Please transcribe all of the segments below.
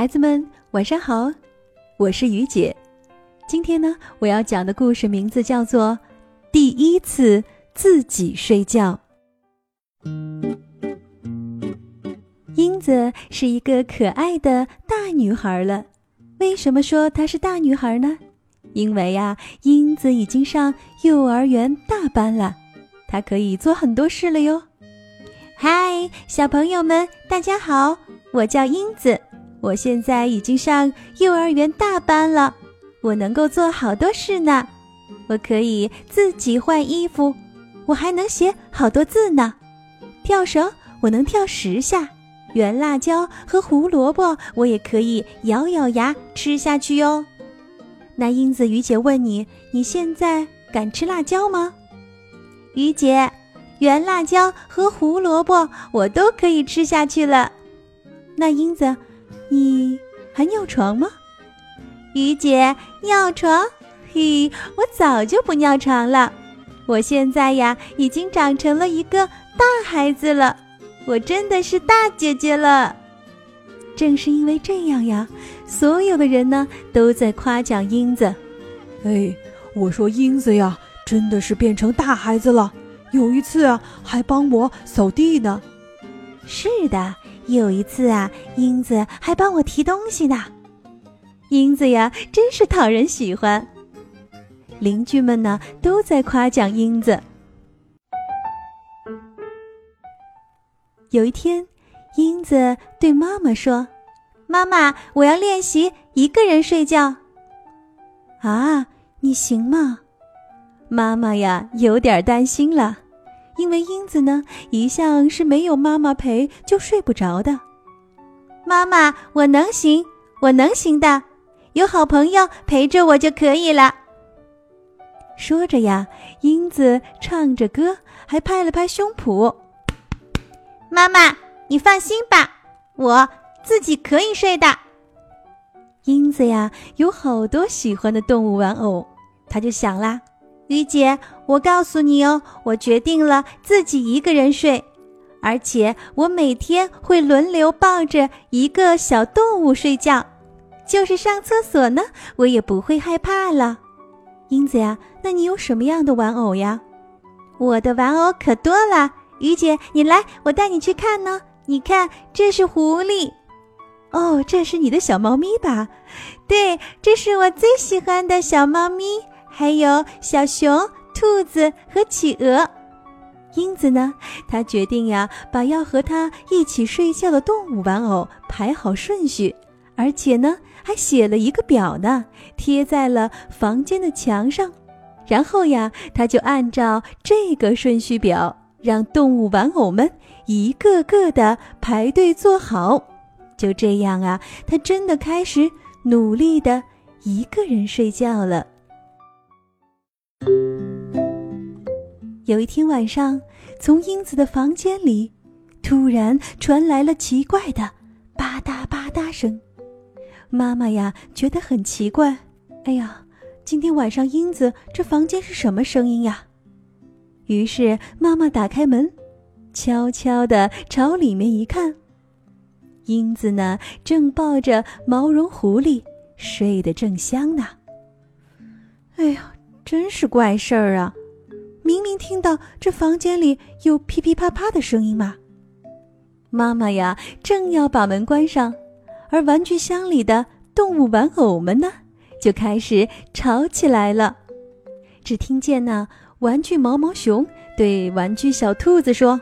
孩子们，晚上好，我是雨姐。今天呢，我要讲的故事名字叫做《第一次自己睡觉》。英子是一个可爱的大女孩了。为什么说她是大女孩呢？因为呀，英子已经上幼儿园大班了，她可以做很多事了哟。嗨，小朋友们，大家好，我叫英子。我现在已经上幼儿园大班了，我能够做好多事呢。我可以自己换衣服，我还能写好多字呢。跳绳我能跳十下，圆辣椒和胡萝卜我也可以咬咬牙吃下去哟。那英子于姐问你，你现在敢吃辣椒吗？于姐，圆辣椒和胡萝卜我都可以吃下去了。那英子。你还尿床吗，于姐？尿床？嘿，我早就不尿床了。我现在呀，已经长成了一个大孩子了，我真的是大姐姐了。正是因为这样呀，所有的人呢都在夸奖英子。哎，我说英子呀，真的是变成大孩子了。有一次啊，还帮我扫地呢。是的。有一次啊，英子还帮我提东西呢。英子呀，真是讨人喜欢。邻居们呢，都在夸奖英子。有一天，英子对妈妈说：“妈妈，我要练习一个人睡觉。”啊，你行吗？妈妈呀，有点担心了。因为英子呢，一向是没有妈妈陪就睡不着的。妈妈，我能行，我能行的，有好朋友陪着我就可以了。说着呀，英子唱着歌，还拍了拍胸脯。妈妈，你放心吧，我自己可以睡的。英子呀，有好多喜欢的动物玩偶，他就想啦。于姐，我告诉你哦，我决定了自己一个人睡，而且我每天会轮流抱着一个小动物睡觉，就是上厕所呢，我也不会害怕了。英子呀，那你有什么样的玩偶呀？我的玩偶可多了，于姐，你来，我带你去看呢。你看，这是狐狸，哦，这是你的小猫咪吧？对，这是我最喜欢的小猫咪。还有小熊、兔子和企鹅，英子呢？她决定呀，把要和她一起睡觉的动物玩偶排好顺序，而且呢，还写了一个表呢，贴在了房间的墙上。然后呀，她就按照这个顺序表，让动物玩偶们一个个的排队坐好。就这样啊，她真的开始努力的一个人睡觉了。有一天晚上，从英子的房间里，突然传来了奇怪的“吧嗒吧嗒”声。妈妈呀，觉得很奇怪。哎呀，今天晚上英子这房间是什么声音呀？于是妈妈打开门，悄悄地朝里面一看，英子呢正抱着毛绒狐狸，睡得正香呢。哎呀，真是怪事儿啊！明明听到这房间里有噼噼啪啪的声音嘛，妈妈呀正要把门关上，而玩具箱里的动物玩偶们呢就开始吵起来了。只听见呢，玩具毛毛熊对玩具小兔子说：“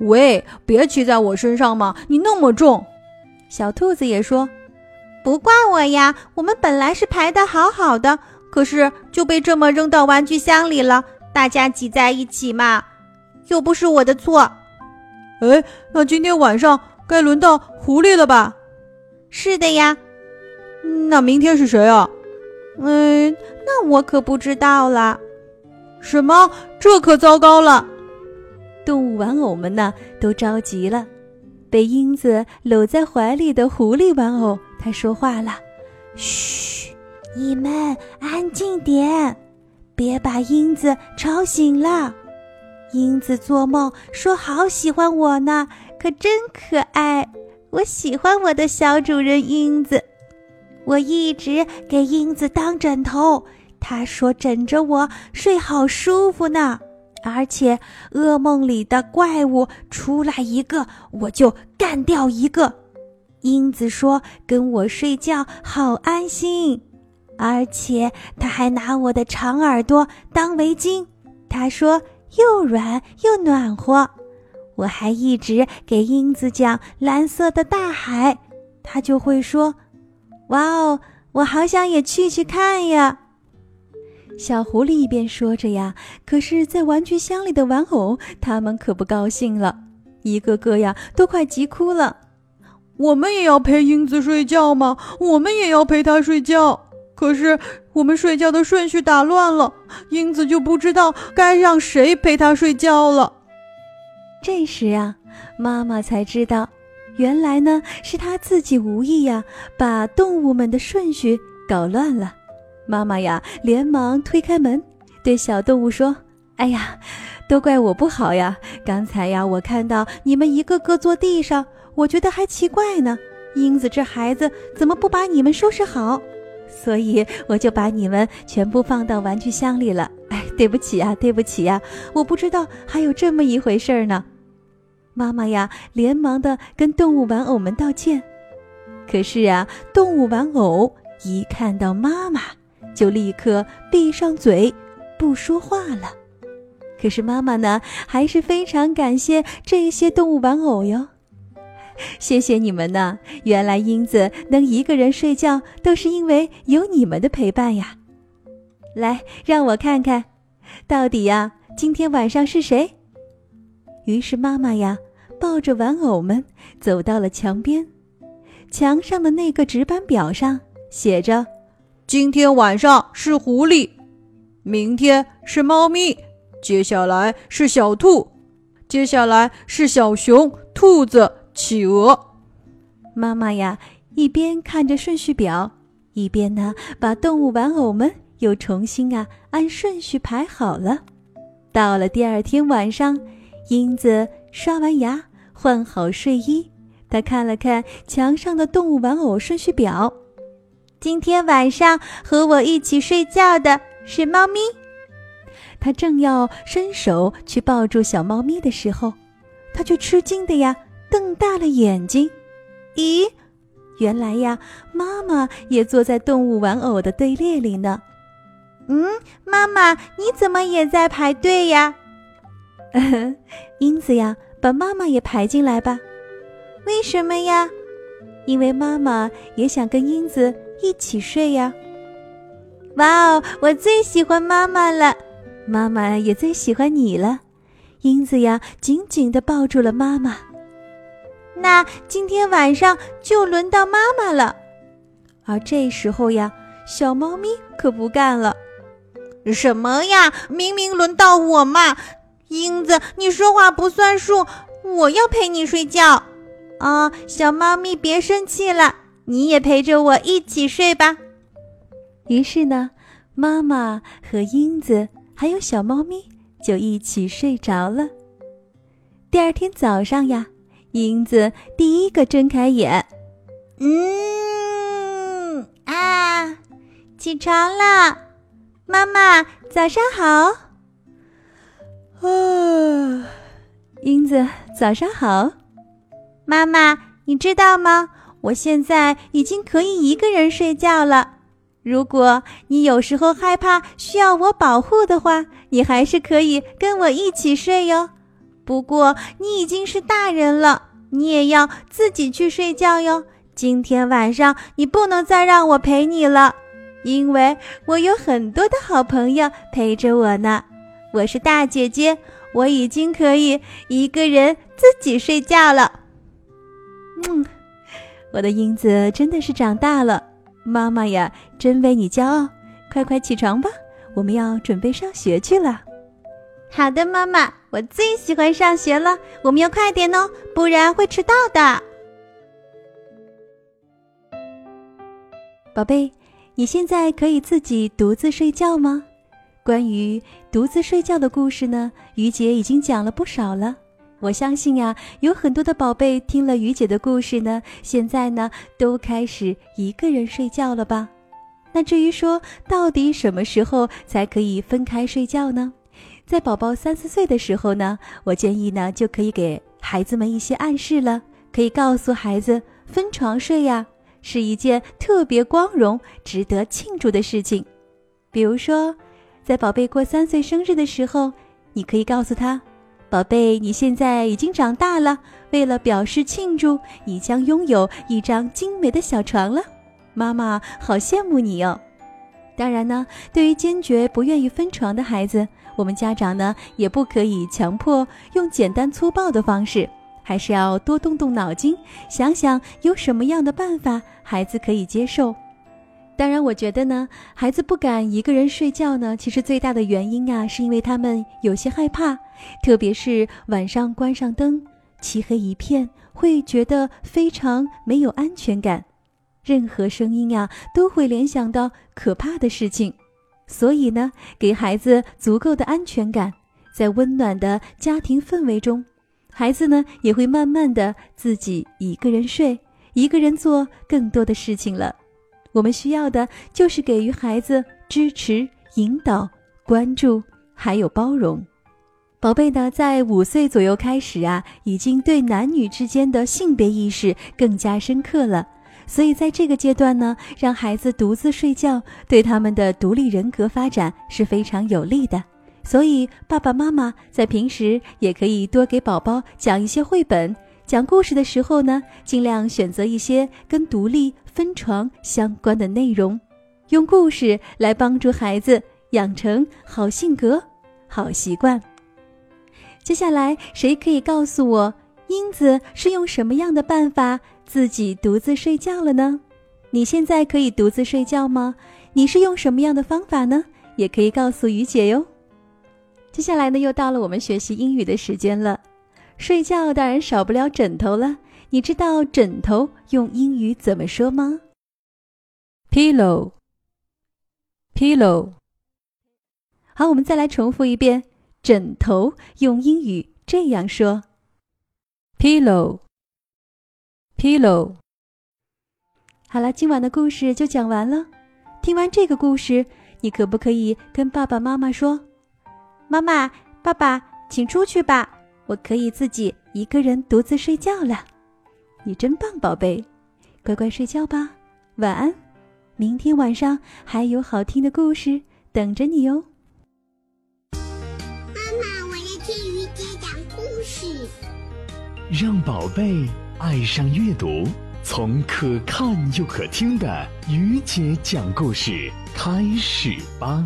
喂，别骑在我身上嘛，你那么重。”小兔子也说：“不怪我呀，我们本来是排的好好的，可是就被这么扔到玩具箱里了。”大家挤在一起嘛，又不是我的错。哎，那今天晚上该轮到狐狸了吧？是的呀。那明天是谁啊？嗯，那我可不知道了。什么？这可糟糕了！动物玩偶们呢，都着急了。被英子搂在怀里的狐狸玩偶，他说话了：“嘘，你们安静点。”别把英子吵醒了。英子做梦说好喜欢我呢，可真可爱。我喜欢我的小主人英子，我一直给英子当枕头。他说枕着我睡好舒服呢，而且噩梦里的怪物出来一个，我就干掉一个。英子说跟我睡觉好安心，而且他还拿我的长耳朵当围巾，他说又软又暖和。我还一直给英子讲蓝色的大海，他就会说：“哇哦，我好想也去去看呀。”小狐狸一边说着呀，可是，在玩具箱里的玩偶，他们可不高兴了，一个个呀都快急哭了。我们也要陪英子睡觉吗？我们也要陪她睡觉。可是我们睡觉的顺序打乱了，英子就不知道该让谁陪她睡觉了。这时啊，妈妈才知道，原来呢是她自己无意呀，把动物们的顺序搞乱了。妈妈呀，连忙推开门，对小动物说：“哎呀，都怪我不好呀！刚才呀，我看到你们一个个坐地上，我觉得还奇怪呢。英子这孩子怎么不把你们收拾好？所以我就把你们全部放到玩具箱里了。哎，对不起呀，对不起呀，我不知道还有这么一回事儿呢。”妈妈呀，连忙的跟动物玩偶们道歉。可是啊，动物玩偶一看到妈妈，就立刻闭上嘴，不说话了。可是妈妈呢，还是非常感谢这些动物玩偶哟。谢谢你们呢！原来英子能一个人睡觉，都是因为有你们的陪伴呀。来，让我看看，到底呀，今天晚上是谁？于是妈妈呀，抱着玩偶们走到了墙边，墙上的那个值班表上写着。今天晚上是狐狸，明天是猫咪，接下来是小兔，接下来是小熊、兔子、企鹅。妈妈呀，一边看着顺序表，一边呢把动物玩偶们又重新啊按顺序排好了。到了第二天晚上，英子刷完牙，换好睡衣，她看了看墙上的动物玩偶顺序表。今天晚上和我一起睡觉的是猫咪。他正要伸手去抱住小猫咪的时候，他却吃惊的呀瞪大了眼睛。咦，原来呀，妈妈也坐在动物玩偶的队列里呢。嗯，妈妈，你怎么也在排队呀？英子呀，把妈妈也排进来吧。为什么呀？因为妈妈也想跟英子。一起睡呀！哇哦，我最喜欢妈妈了，妈妈也最喜欢你了。英子呀，紧紧地抱住了妈妈。那今天晚上就轮到妈妈了。而这时候呀，小猫咪可不干了。什么呀？明明轮到我嘛！英子，你说话不算数，我要陪你睡觉。啊，小猫咪别生气了。你也陪着我一起睡吧。于是呢，妈妈和英子还有小猫咪就一起睡着了。第二天早上呀，英子第一个睁开眼，嗯啊，起床了，妈妈早上好。啊，英子早上好，妈妈，你知道吗？我现在已经可以一个人睡觉了。如果你有时候害怕需要我保护的话，你还是可以跟我一起睡哟。不过你已经是大人了，你也要自己去睡觉哟。今天晚上你不能再让我陪你了，因为我有很多的好朋友陪着我呢。我是大姐姐，我已经可以一个人自己睡觉了。嗯。我的英子真的是长大了，妈妈呀，真为你骄傲！快快起床吧，我们要准备上学去了。好的，妈妈，我最喜欢上学了，我们要快点哦，不然会迟到的。宝贝，你现在可以自己独自睡觉吗？关于独自睡觉的故事呢，于姐已经讲了不少了。我相信呀，有很多的宝贝听了于姐的故事呢，现在呢都开始一个人睡觉了吧？那至于说到底什么时候才可以分开睡觉呢？在宝宝三四岁的时候呢，我建议呢就可以给孩子们一些暗示了，可以告诉孩子分床睡呀是一件特别光荣、值得庆祝的事情。比如说，在宝贝过三岁生日的时候，你可以告诉他。宝贝，你现在已经长大了。为了表示庆祝，你将拥有一张精美的小床了。妈妈好羡慕你哦。当然呢，对于坚决不愿意分床的孩子，我们家长呢也不可以强迫用简单粗暴的方式，还是要多动动脑筋，想想有什么样的办法孩子可以接受。当然，我觉得呢，孩子不敢一个人睡觉呢，其实最大的原因啊，是因为他们有些害怕，特别是晚上关上灯，漆黑一片，会觉得非常没有安全感，任何声音呀都会联想到可怕的事情，所以呢，给孩子足够的安全感，在温暖的家庭氛围中，孩子呢也会慢慢的自己一个人睡，一个人做更多的事情了。我们需要的就是给予孩子支持、引导、关注，还有包容。宝贝呢，在五岁左右开始啊，已经对男女之间的性别意识更加深刻了。所以在这个阶段呢，让孩子独自睡觉，对他们的独立人格发展是非常有利的。所以爸爸妈妈在平时也可以多给宝宝讲一些绘本。讲故事的时候呢，尽量选择一些跟独立分床相关的内容，用故事来帮助孩子养成好性格、好习惯。接下来，谁可以告诉我，英子是用什么样的办法自己独自睡觉了呢？你现在可以独自睡觉吗？你是用什么样的方法呢？也可以告诉于姐哟。接下来呢，又到了我们学习英语的时间了。睡觉当然少不了枕头了。你知道枕头用英语怎么说吗？Pillow，pillow。好，我们再来重复一遍，枕头用英语这样说：pillow，pillow。好了，今晚的故事就讲完了。听完这个故事，你可不可以跟爸爸妈妈说：“妈妈、爸爸，请出去吧。”我可以自己一个人独自睡觉了，你真棒，宝贝，乖乖睡觉吧，晚安。明天晚上还有好听的故事等着你哦。妈妈，我要听雨姐讲故事，让宝贝爱上阅读，从可看又可听的于姐讲故事开始吧。